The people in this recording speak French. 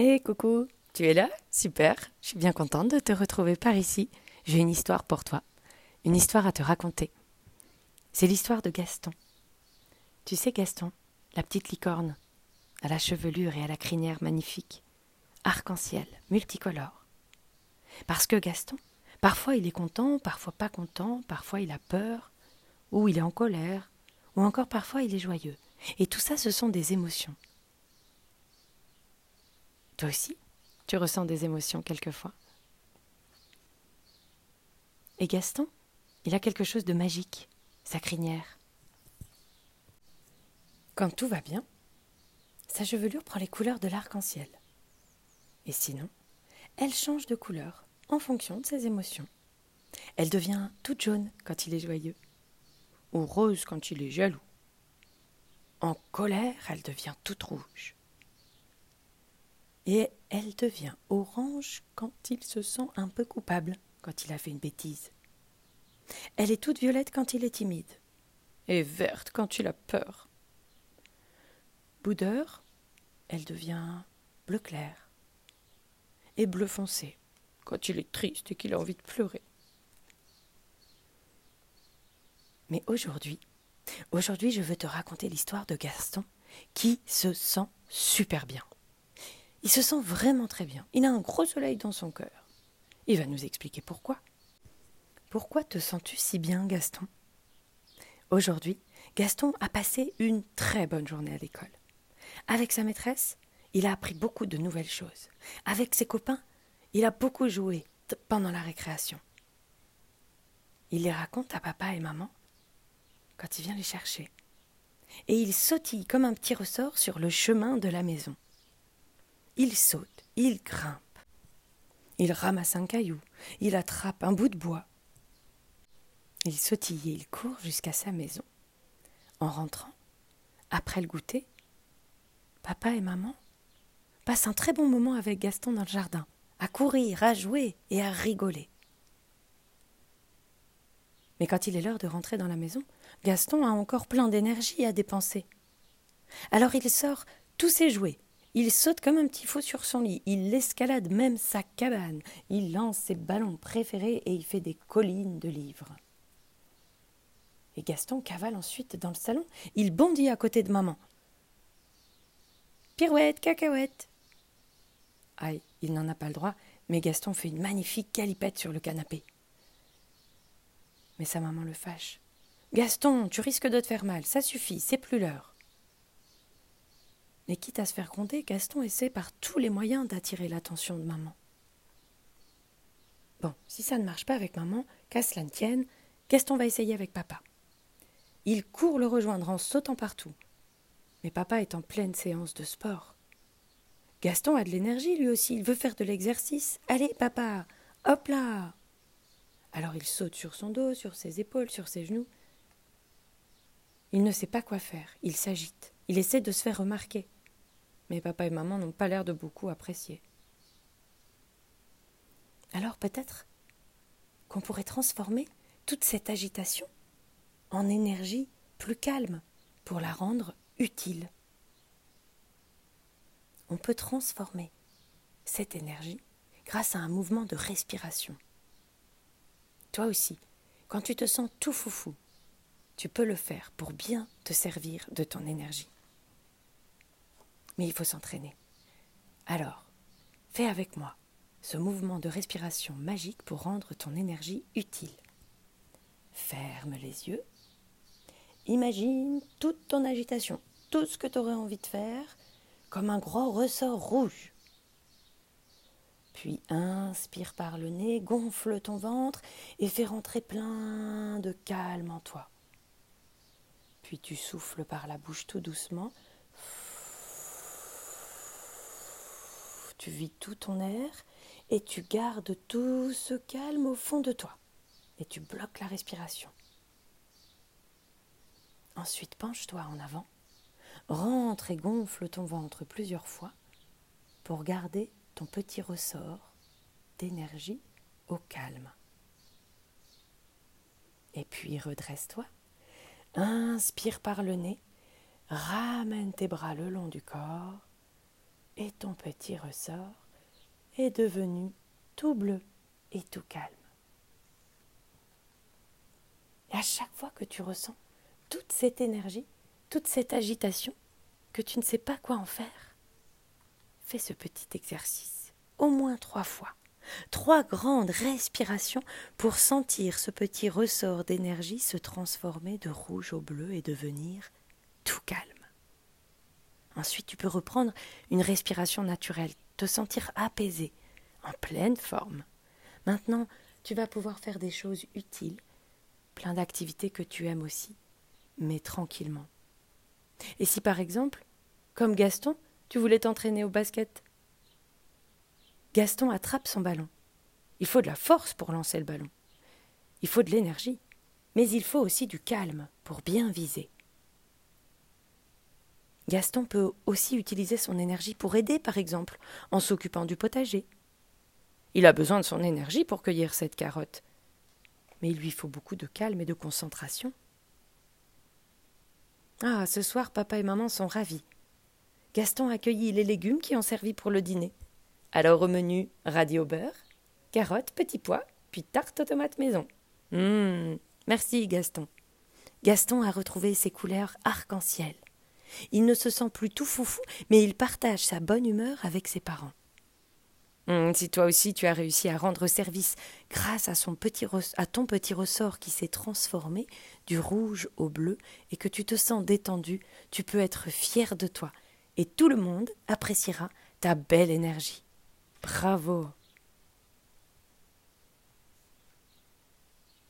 Hé, coucou, tu es là? Super, je suis bien contente de te retrouver par ici. J'ai une histoire pour toi, une histoire à te raconter. C'est l'histoire de Gaston. Tu sais, Gaston, la petite licorne, à la chevelure et à la crinière magnifique, arc-en-ciel, multicolore. Parce que Gaston, parfois il est content, parfois pas content, parfois il a peur, ou il est en colère, ou encore parfois il est joyeux. Et tout ça, ce sont des émotions. Toi aussi, tu ressens des émotions quelquefois. Et Gaston, il a quelque chose de magique, sa crinière. Quand tout va bien, sa chevelure prend les couleurs de l'arc-en-ciel. Et sinon, elle change de couleur en fonction de ses émotions. Elle devient toute jaune quand il est joyeux, ou rose quand il est jaloux. En colère, elle devient toute rouge et elle devient orange quand il se sent un peu coupable, quand il a fait une bêtise. Elle est toute violette quand il est timide, et verte quand il a peur. Boudeur, elle devient bleu clair, et bleu foncé quand il est triste et qu'il a envie de pleurer. Mais aujourd'hui, aujourd'hui je veux te raconter l'histoire de Gaston qui se sent super bien. Il se sent vraiment très bien. Il a un gros soleil dans son cœur. Il va nous expliquer pourquoi. Pourquoi te sens-tu si bien, Gaston? Aujourd'hui, Gaston a passé une très bonne journée à l'école. Avec sa maîtresse, il a appris beaucoup de nouvelles choses. Avec ses copains, il a beaucoup joué pendant la récréation. Il les raconte à papa et maman quand il vient les chercher. Et il sautille comme un petit ressort sur le chemin de la maison. Il saute, il grimpe. Il ramasse un caillou, il attrape un bout de bois. Il sautille et il court jusqu'à sa maison. En rentrant, après le goûter, papa et maman passent un très bon moment avec Gaston dans le jardin, à courir, à jouer et à rigoler. Mais quand il est l'heure de rentrer dans la maison, Gaston a encore plein d'énergie à dépenser. Alors il sort tous ses jouets, il saute comme un petit fou sur son lit, il escalade même sa cabane, il lance ses ballons préférés et il fait des collines de livres. Et Gaston cavale ensuite dans le salon, il bondit à côté de maman. Pirouette, cacahuète. Aïe, il n'en a pas le droit, mais Gaston fait une magnifique calipette sur le canapé. Mais sa maman le fâche. Gaston, tu risques de te faire mal, ça suffit, c'est plus l'heure. Mais quitte à se faire gronder, Gaston essaie par tous les moyens d'attirer l'attention de maman. Bon, si ça ne marche pas avec maman, qu'à cela ne tienne, Gaston va essayer avec papa. Il court le rejoindre en sautant partout. Mais papa est en pleine séance de sport. Gaston a de l'énergie lui aussi, il veut faire de l'exercice. Allez, papa, hop là Alors il saute sur son dos, sur ses épaules, sur ses genoux. Il ne sait pas quoi faire, il s'agite, il essaie de se faire remarquer mais papa et maman n'ont pas l'air de beaucoup apprécier. Alors peut-être qu'on pourrait transformer toute cette agitation en énergie plus calme pour la rendre utile. On peut transformer cette énergie grâce à un mouvement de respiration. Toi aussi, quand tu te sens tout foufou, tu peux le faire pour bien te servir de ton énergie mais il faut s'entraîner. Alors, fais avec moi ce mouvement de respiration magique pour rendre ton énergie utile. Ferme les yeux. Imagine toute ton agitation, tout ce que tu aurais envie de faire, comme un gros ressort rouge. Puis inspire par le nez, gonfle ton ventre et fais rentrer plein de calme en toi. Puis tu souffles par la bouche tout doucement tu vis tout ton air et tu gardes tout ce calme au fond de toi. Et tu bloques la respiration. Ensuite, penche-toi en avant, rentre et gonfle ton ventre plusieurs fois pour garder ton petit ressort d'énergie au calme. Et puis redresse-toi, inspire par le nez, ramène tes bras le long du corps et ton petit ressort est devenu tout bleu et tout calme. Et à chaque fois que tu ressens toute cette énergie, toute cette agitation, que tu ne sais pas quoi en faire, fais ce petit exercice au moins trois fois. Trois grandes respirations pour sentir ce petit ressort d'énergie se transformer de rouge au bleu et devenir tout calme. Ensuite, tu peux reprendre une respiration naturelle, te sentir apaisé, en pleine forme. Maintenant, tu vas pouvoir faire des choses utiles, plein d'activités que tu aimes aussi, mais tranquillement. Et si par exemple, comme Gaston, tu voulais t'entraîner au basket? Gaston attrape son ballon. Il faut de la force pour lancer le ballon. Il faut de l'énergie, mais il faut aussi du calme pour bien viser. Gaston peut aussi utiliser son énergie pour aider, par exemple, en s'occupant du potager. Il a besoin de son énergie pour cueillir cette carotte. Mais il lui faut beaucoup de calme et de concentration. Ah, ce soir, papa et maman sont ravis. Gaston a cueilli les légumes qui ont servi pour le dîner. Alors au menu, radis au beurre, carottes, petits pois, puis tarte aux tomates maison. Hum, merci Gaston. Gaston a retrouvé ses couleurs arc-en-ciel. Il ne se sent plus tout foufou, mais il partage sa bonne humeur avec ses parents. Hum, si toi aussi tu as réussi à rendre service grâce à, son petit à ton petit ressort qui s'est transformé du rouge au bleu et que tu te sens détendu, tu peux être fier de toi et tout le monde appréciera ta belle énergie. Bravo